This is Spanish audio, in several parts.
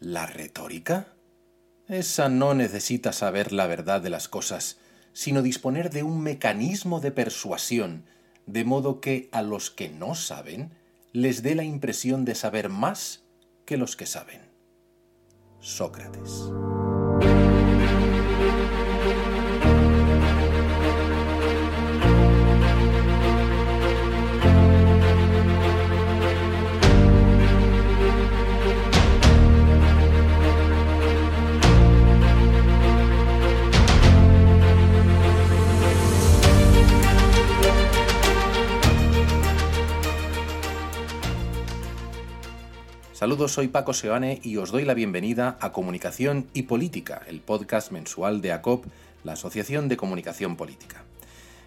¿La retórica? Esa no necesita saber la verdad de las cosas, sino disponer de un mecanismo de persuasión, de modo que a los que no saben les dé la impresión de saber más que los que saben. Sócrates. Saludos, soy Paco Seoane y os doy la bienvenida a Comunicación y Política, el podcast mensual de ACOP, la Asociación de Comunicación Política.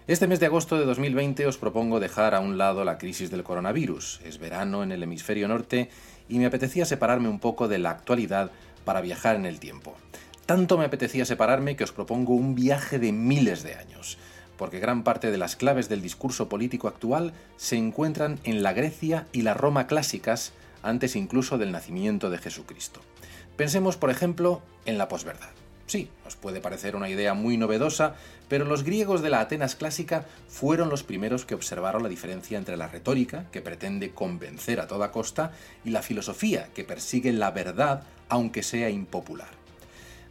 Este mes de agosto de 2020 os propongo dejar a un lado la crisis del coronavirus. Es verano en el hemisferio norte y me apetecía separarme un poco de la actualidad para viajar en el tiempo. Tanto me apetecía separarme que os propongo un viaje de miles de años, porque gran parte de las claves del discurso político actual se encuentran en la Grecia y la Roma clásicas, antes incluso del nacimiento de Jesucristo. Pensemos, por ejemplo, en la posverdad. Sí, os puede parecer una idea muy novedosa, pero los griegos de la Atenas clásica fueron los primeros que observaron la diferencia entre la retórica, que pretende convencer a toda costa, y la filosofía, que persigue la verdad aunque sea impopular.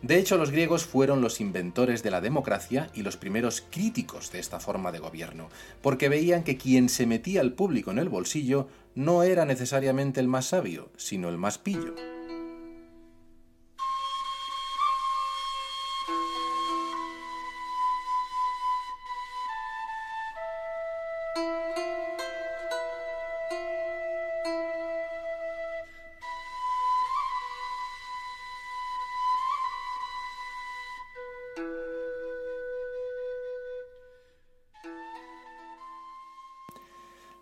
De hecho, los griegos fueron los inventores de la democracia y los primeros críticos de esta forma de gobierno, porque veían que quien se metía al público en el bolsillo no era necesariamente el más sabio, sino el más pillo.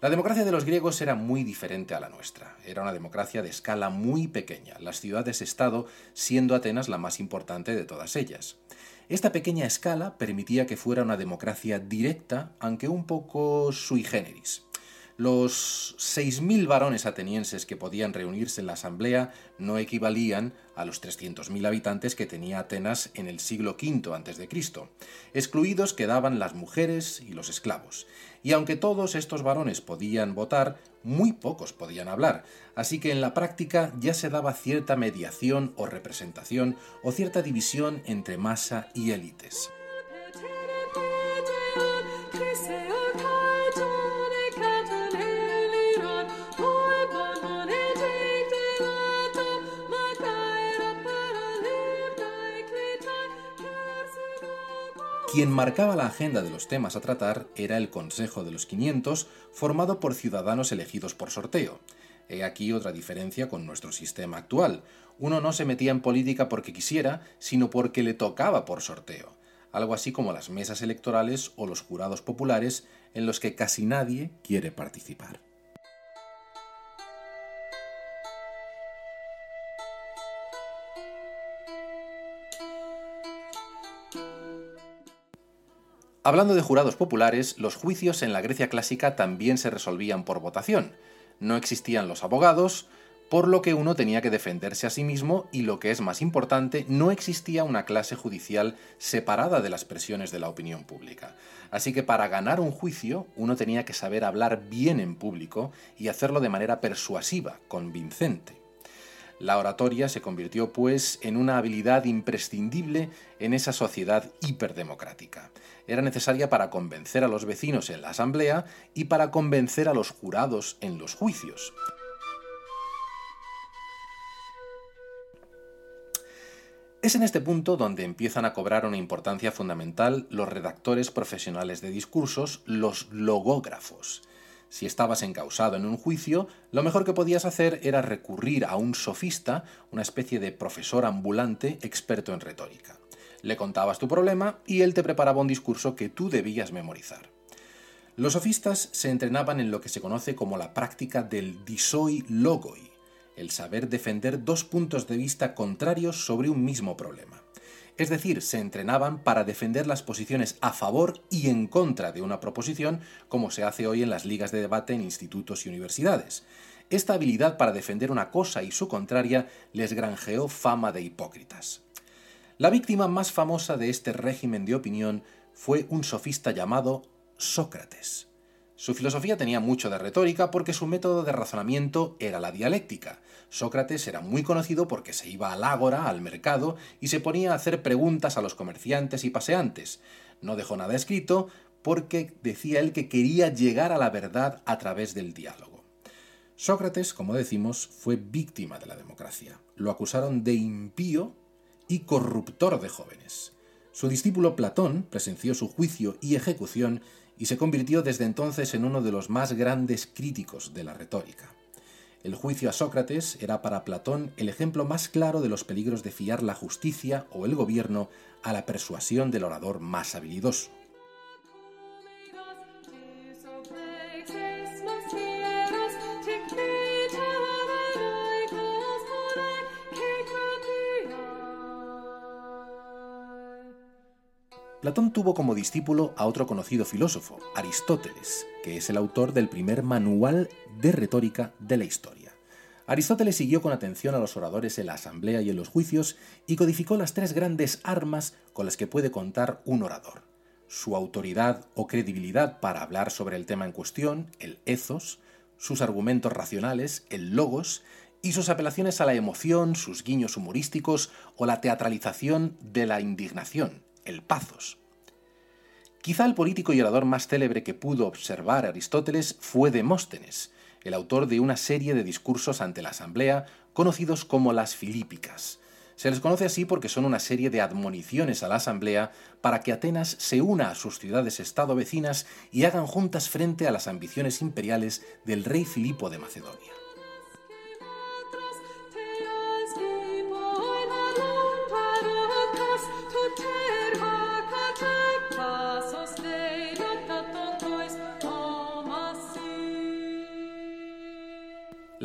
La democracia de los griegos era muy diferente a la nuestra. Era una democracia de escala muy pequeña, las ciudades-estado siendo Atenas la más importante de todas ellas. Esta pequeña escala permitía que fuera una democracia directa, aunque un poco sui generis. Los 6.000 varones atenienses que podían reunirse en la asamblea no equivalían a los 300.000 habitantes que tenía Atenas en el siglo V a.C. Excluidos quedaban las mujeres y los esclavos. Y aunque todos estos varones podían votar, muy pocos podían hablar, así que en la práctica ya se daba cierta mediación o representación o cierta división entre masa y élites. Quien marcaba la agenda de los temas a tratar era el Consejo de los 500, formado por ciudadanos elegidos por sorteo. He aquí otra diferencia con nuestro sistema actual. Uno no se metía en política porque quisiera, sino porque le tocaba por sorteo. Algo así como las mesas electorales o los jurados populares en los que casi nadie quiere participar. Hablando de jurados populares, los juicios en la Grecia clásica también se resolvían por votación. No existían los abogados, por lo que uno tenía que defenderse a sí mismo y lo que es más importante, no existía una clase judicial separada de las presiones de la opinión pública. Así que para ganar un juicio uno tenía que saber hablar bien en público y hacerlo de manera persuasiva, convincente. La oratoria se convirtió, pues, en una habilidad imprescindible en esa sociedad hiperdemocrática. Era necesaria para convencer a los vecinos en la asamblea y para convencer a los jurados en los juicios. Es en este punto donde empiezan a cobrar una importancia fundamental los redactores profesionales de discursos, los logógrafos. Si estabas encausado en un juicio, lo mejor que podías hacer era recurrir a un sofista, una especie de profesor ambulante experto en retórica. Le contabas tu problema y él te preparaba un discurso que tú debías memorizar. Los sofistas se entrenaban en lo que se conoce como la práctica del disoi logoi, el saber defender dos puntos de vista contrarios sobre un mismo problema. Es decir, se entrenaban para defender las posiciones a favor y en contra de una proposición, como se hace hoy en las ligas de debate en institutos y universidades. esta habilidad para defender una cosa y su contraria les granjeó fama de hipócritas. La víctima más famosa de este régimen de opinión fue un sofista llamado Sócrates. Su filosofía tenía mucho de retórica porque su método de razonamiento era la dialéctica. Sócrates era muy conocido porque se iba al ágora, al mercado, y se ponía a hacer preguntas a los comerciantes y paseantes. No dejó nada escrito porque decía él que quería llegar a la verdad a través del diálogo. Sócrates, como decimos, fue víctima de la democracia. Lo acusaron de impío y corruptor de jóvenes. Su discípulo Platón presenció su juicio y ejecución y se convirtió desde entonces en uno de los más grandes críticos de la retórica. El juicio a Sócrates era para Platón el ejemplo más claro de los peligros de fiar la justicia o el gobierno a la persuasión del orador más habilidoso. Platón tuvo como discípulo a otro conocido filósofo, Aristóteles, que es el autor del primer manual de retórica de la historia. Aristóteles siguió con atención a los oradores en la asamblea y en los juicios y codificó las tres grandes armas con las que puede contar un orador. Su autoridad o credibilidad para hablar sobre el tema en cuestión, el ethos, sus argumentos racionales, el logos, y sus apelaciones a la emoción, sus guiños humorísticos o la teatralización de la indignación, el pathos. Quizá el político y orador más célebre que pudo observar Aristóteles fue Demóstenes, el autor de una serie de discursos ante la Asamblea conocidos como las Filípicas. Se les conoce así porque son una serie de admoniciones a la Asamblea para que Atenas se una a sus ciudades-estado vecinas y hagan juntas frente a las ambiciones imperiales del rey Filipo de Macedonia.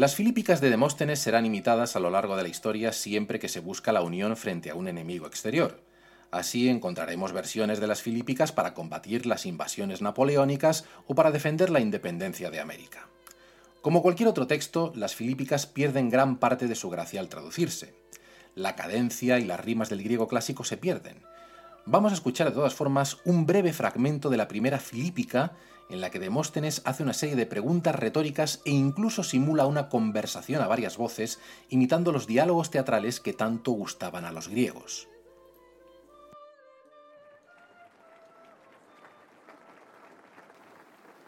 Las filípicas de Demóstenes serán imitadas a lo largo de la historia siempre que se busca la unión frente a un enemigo exterior. Así encontraremos versiones de las filípicas para combatir las invasiones napoleónicas o para defender la independencia de América. Como cualquier otro texto, las filípicas pierden gran parte de su gracia al traducirse. La cadencia y las rimas del griego clásico se pierden. Vamos a escuchar de todas formas un breve fragmento de la primera filípica en la que Demóstenes hace una serie de preguntas retóricas e incluso simula una conversación a varias voces, imitando los diálogos teatrales que tanto gustaban a los griegos.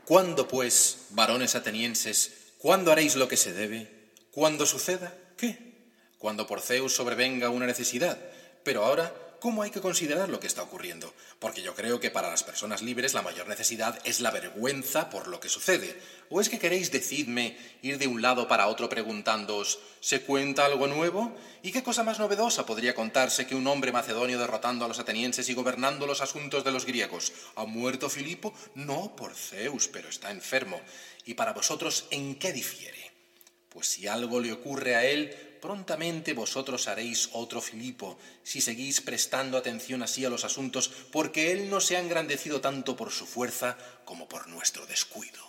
¿Cuándo, pues, varones atenienses, cuándo haréis lo que se debe? ¿Cuándo suceda? ¿Qué? Cuando por Zeus sobrevenga una necesidad. Pero ahora cómo hay que considerar lo que está ocurriendo, porque yo creo que para las personas libres la mayor necesidad es la vergüenza por lo que sucede. ¿O es que queréis, decidme, ir de un lado para otro preguntándoos, ¿se cuenta algo nuevo? ¿Y qué cosa más novedosa podría contarse que un hombre macedonio derrotando a los atenienses y gobernando los asuntos de los griegos? ¿Ha muerto Filipo? No por Zeus, pero está enfermo. ¿Y para vosotros en qué difiere? Pues si algo le ocurre a él, prontamente vosotros haréis otro Filipo, si seguís prestando atención así a los asuntos, porque él no se ha engrandecido tanto por su fuerza como por nuestro descuido.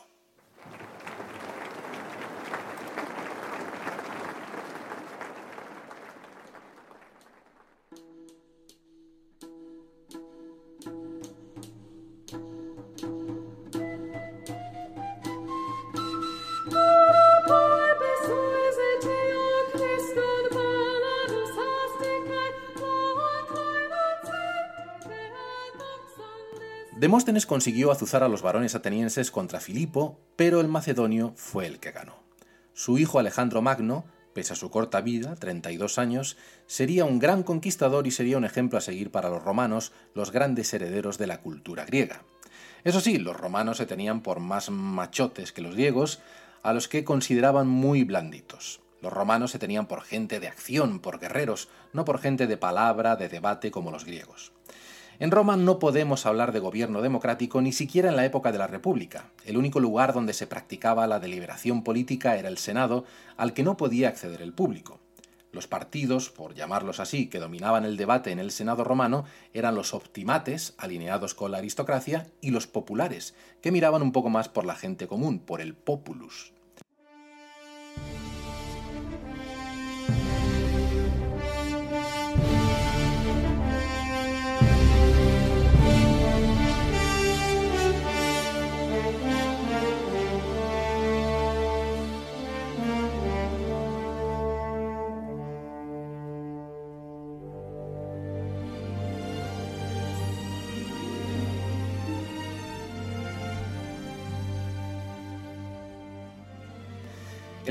Demóstenes consiguió azuzar a los varones atenienses contra Filipo, pero el macedonio fue el que ganó. Su hijo Alejandro Magno, pese a su corta vida, 32 años, sería un gran conquistador y sería un ejemplo a seguir para los romanos, los grandes herederos de la cultura griega. Eso sí, los romanos se tenían por más machotes que los griegos, a los que consideraban muy blanditos. Los romanos se tenían por gente de acción, por guerreros, no por gente de palabra, de debate como los griegos. En Roma no podemos hablar de gobierno democrático ni siquiera en la época de la República. El único lugar donde se practicaba la deliberación política era el Senado, al que no podía acceder el público. Los partidos, por llamarlos así, que dominaban el debate en el Senado romano eran los optimates, alineados con la aristocracia, y los populares, que miraban un poco más por la gente común, por el populus.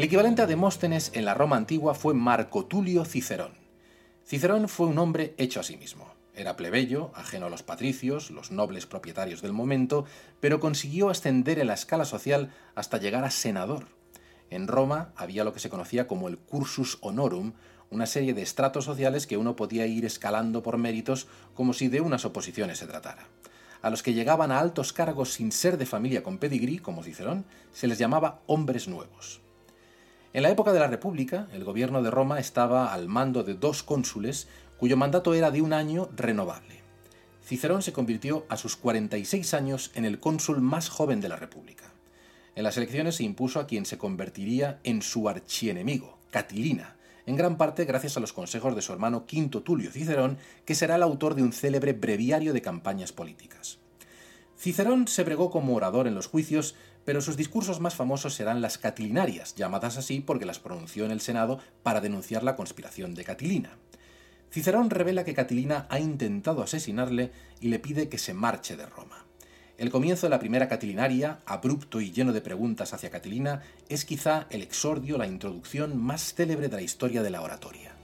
Equivalente a Demóstenes en la Roma antigua fue Marco Tulio Cicerón. Cicerón fue un hombre hecho a sí mismo. Era plebeyo, ajeno a los patricios, los nobles propietarios del momento, pero consiguió ascender en la escala social hasta llegar a senador. En Roma había lo que se conocía como el cursus honorum, una serie de estratos sociales que uno podía ir escalando por méritos como si de unas oposiciones se tratara. A los que llegaban a altos cargos sin ser de familia con pedigrí, como Cicerón, se les llamaba hombres nuevos. En la época de la República, el gobierno de Roma estaba al mando de dos cónsules cuyo mandato era de un año renovable. Cicerón se convirtió a sus 46 años en el cónsul más joven de la República. En las elecciones se impuso a quien se convertiría en su archienemigo, Catilina, en gran parte gracias a los consejos de su hermano Quinto Tulio Cicerón, que será el autor de un célebre breviario de campañas políticas. Cicerón se bregó como orador en los juicios, pero sus discursos más famosos serán las catilinarias, llamadas así porque las pronunció en el Senado para denunciar la conspiración de Catilina. Cicerón revela que Catilina ha intentado asesinarle y le pide que se marche de Roma. El comienzo de la primera Catilinaria, abrupto y lleno de preguntas hacia Catilina, es quizá el exordio, la introducción más célebre de la historia de la oratoria.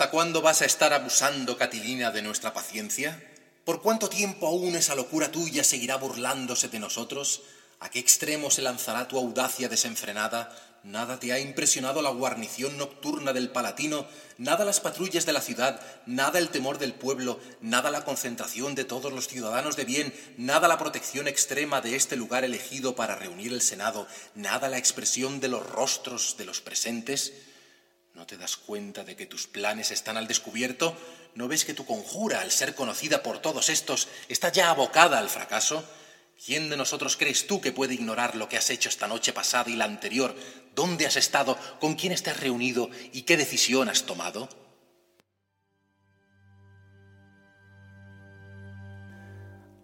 ¿Hasta cuándo vas a estar abusando, Catilina, de nuestra paciencia? ¿Por cuánto tiempo aún esa locura tuya seguirá burlándose de nosotros? ¿A qué extremo se lanzará tu audacia desenfrenada? ¿Nada te ha impresionado la guarnición nocturna del Palatino? ¿Nada las patrullas de la ciudad? ¿Nada el temor del pueblo? ¿Nada la concentración de todos los ciudadanos de bien? ¿Nada la protección extrema de este lugar elegido para reunir el Senado? ¿Nada la expresión de los rostros de los presentes? ¿No te das cuenta de que tus planes están al descubierto? ¿No ves que tu conjura, al ser conocida por todos estos, está ya abocada al fracaso? ¿Quién de nosotros crees tú que puede ignorar lo que has hecho esta noche pasada y la anterior? ¿Dónde has estado? ¿Con quién estás reunido? ¿Y qué decisión has tomado?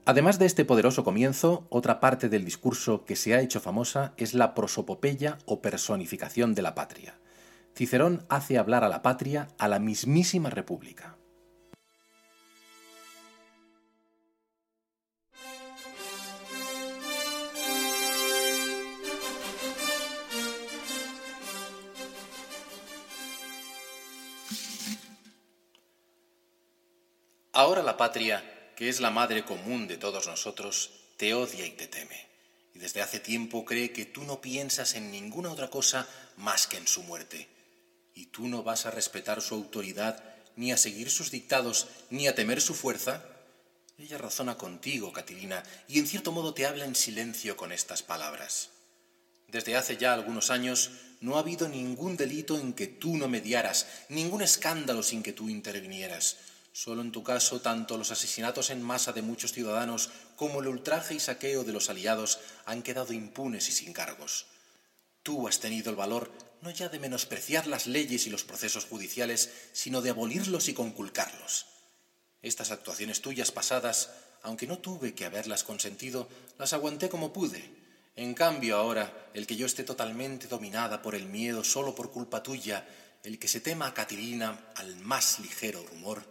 Además de este poderoso comienzo, otra parte del discurso que se ha hecho famosa es la prosopopeya o personificación de la patria. Cicerón hace hablar a la patria a la mismísima República. Ahora la patria, que es la madre común de todos nosotros, te odia y te teme, y desde hace tiempo cree que tú no piensas en ninguna otra cosa más que en su muerte ¿Y tú no vas a respetar su autoridad, ni a seguir sus dictados, ni a temer su fuerza? Ella razona contigo, Catilina, y en cierto modo te habla en silencio con estas palabras. Desde hace ya algunos años no ha habido ningún delito en que tú no mediaras, ningún escándalo sin que tú intervinieras. Solo en tu caso, tanto los asesinatos en masa de muchos ciudadanos como el ultraje y saqueo de los aliados han quedado impunes y sin cargos. Tú has tenido el valor no ya de menospreciar las leyes y los procesos judiciales, sino de abolirlos y conculcarlos. Estas actuaciones tuyas pasadas, aunque no tuve que haberlas consentido, las aguanté como pude. En cambio ahora, el que yo esté totalmente dominada por el miedo solo por culpa tuya, el que se tema a Catilina al más ligero rumor,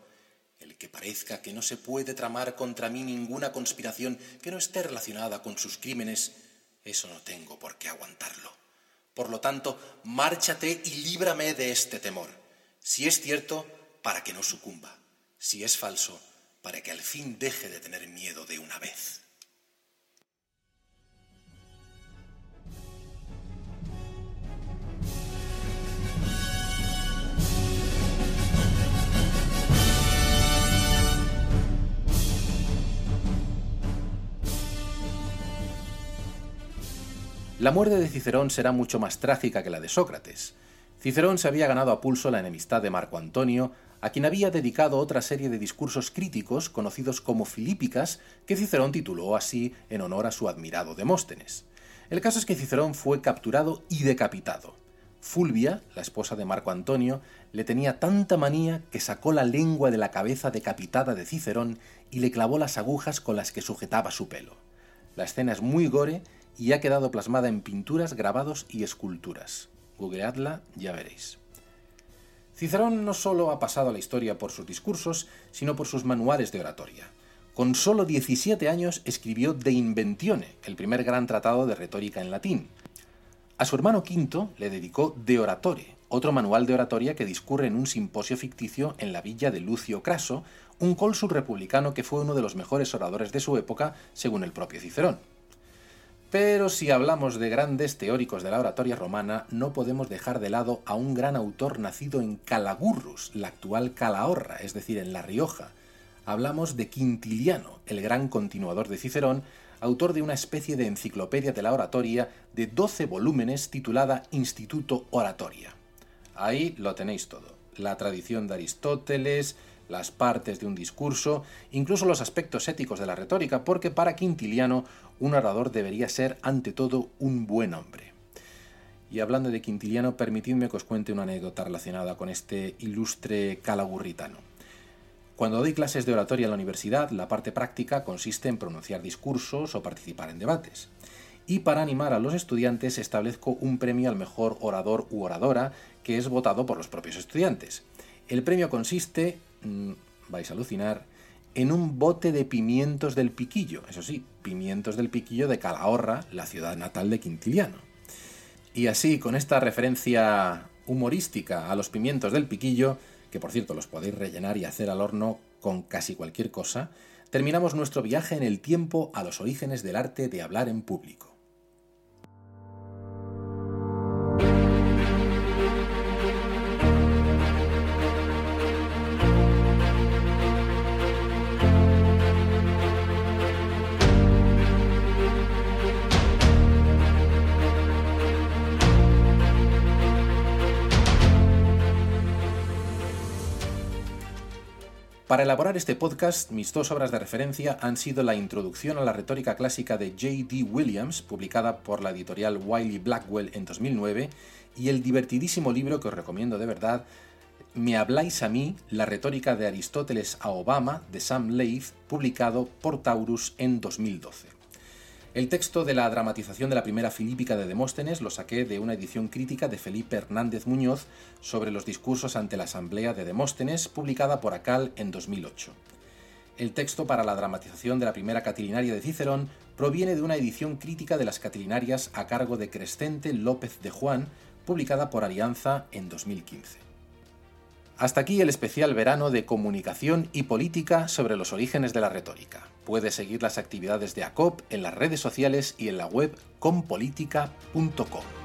el que parezca que no se puede tramar contra mí ninguna conspiración que no esté relacionada con sus crímenes, eso no tengo por qué aguantarlo. Por lo tanto, márchate y líbrame de este temor. Si es cierto, para que no sucumba. Si es falso, para que al fin deje de tener miedo de una vez. La muerte de Cicerón será mucho más trágica que la de Sócrates. Cicerón se había ganado a pulso la enemistad de Marco Antonio, a quien había dedicado otra serie de discursos críticos conocidos como Filípicas, que Cicerón tituló así en honor a su admirado Demóstenes. El caso es que Cicerón fue capturado y decapitado. Fulvia, la esposa de Marco Antonio, le tenía tanta manía que sacó la lengua de la cabeza decapitada de Cicerón y le clavó las agujas con las que sujetaba su pelo. la escena es muy gore y ha quedado plasmada en pinturas, grabados y esculturas. Googleadla, ya veréis. Cicerón no solo ha pasado a la historia por sus discursos, sino por sus manuales de oratoria. Con solo 17 años escribió De Inventione, el primer gran tratado de retórica en latín. A su hermano Quinto le dedicó De Oratore, otro manual de oratoria que discurre en un simposio ficticio en la villa de Lucio Craso, un cónsul republicano que fue uno de los mejores oradores de su época, según el propio Cicerón. Pero si hablamos de grandes teóricos de la oratoria romana, no podemos dejar de lado a un gran autor nacido en Calagurrus, la actual Calahorra, es decir, en La Rioja. Hablamos de Quintiliano, el gran continuador de Cicerón, autor de una especie de enciclopedia de la oratoria de 12 volúmenes titulada Instituto Oratoria. Ahí lo tenéis todo. La tradición de Aristóteles, las partes de un discurso, incluso los aspectos éticos de la retórica, porque para Quintiliano un orador debería ser ante todo un buen hombre. Y hablando de Quintiliano, permitidme que os cuente una anécdota relacionada con este ilustre calagurritano. Cuando doy clases de oratoria en la universidad, la parte práctica consiste en pronunciar discursos o participar en debates. Y para animar a los estudiantes establezco un premio al mejor orador u oradora que es votado por los propios estudiantes. El premio consiste Mm, vais a alucinar, en un bote de pimientos del piquillo, eso sí, pimientos del piquillo de Calahorra, la ciudad natal de Quintiliano. Y así, con esta referencia humorística a los pimientos del piquillo, que por cierto los podéis rellenar y hacer al horno con casi cualquier cosa, terminamos nuestro viaje en el tiempo a los orígenes del arte de hablar en público. Para elaborar este podcast, mis dos obras de referencia han sido la Introducción a la retórica clásica de J.D. Williams, publicada por la editorial Wiley Blackwell en 2009, y el divertidísimo libro que os recomiendo de verdad, Me habláis a mí, la retórica de Aristóteles a Obama, de Sam Leith, publicado por Taurus en 2012. El texto de la dramatización de la primera filípica de Demóstenes lo saqué de una edición crítica de Felipe Hernández Muñoz sobre los discursos ante la Asamblea de Demóstenes, publicada por Acal en 2008. El texto para la dramatización de la primera catilinaria de Cicerón proviene de una edición crítica de las catilinarias a cargo de Crescente López de Juan, publicada por Alianza en 2015. Hasta aquí el especial verano de comunicación y política sobre los orígenes de la retórica. Puedes seguir las actividades de ACOP en las redes sociales y en la web compolitica.com.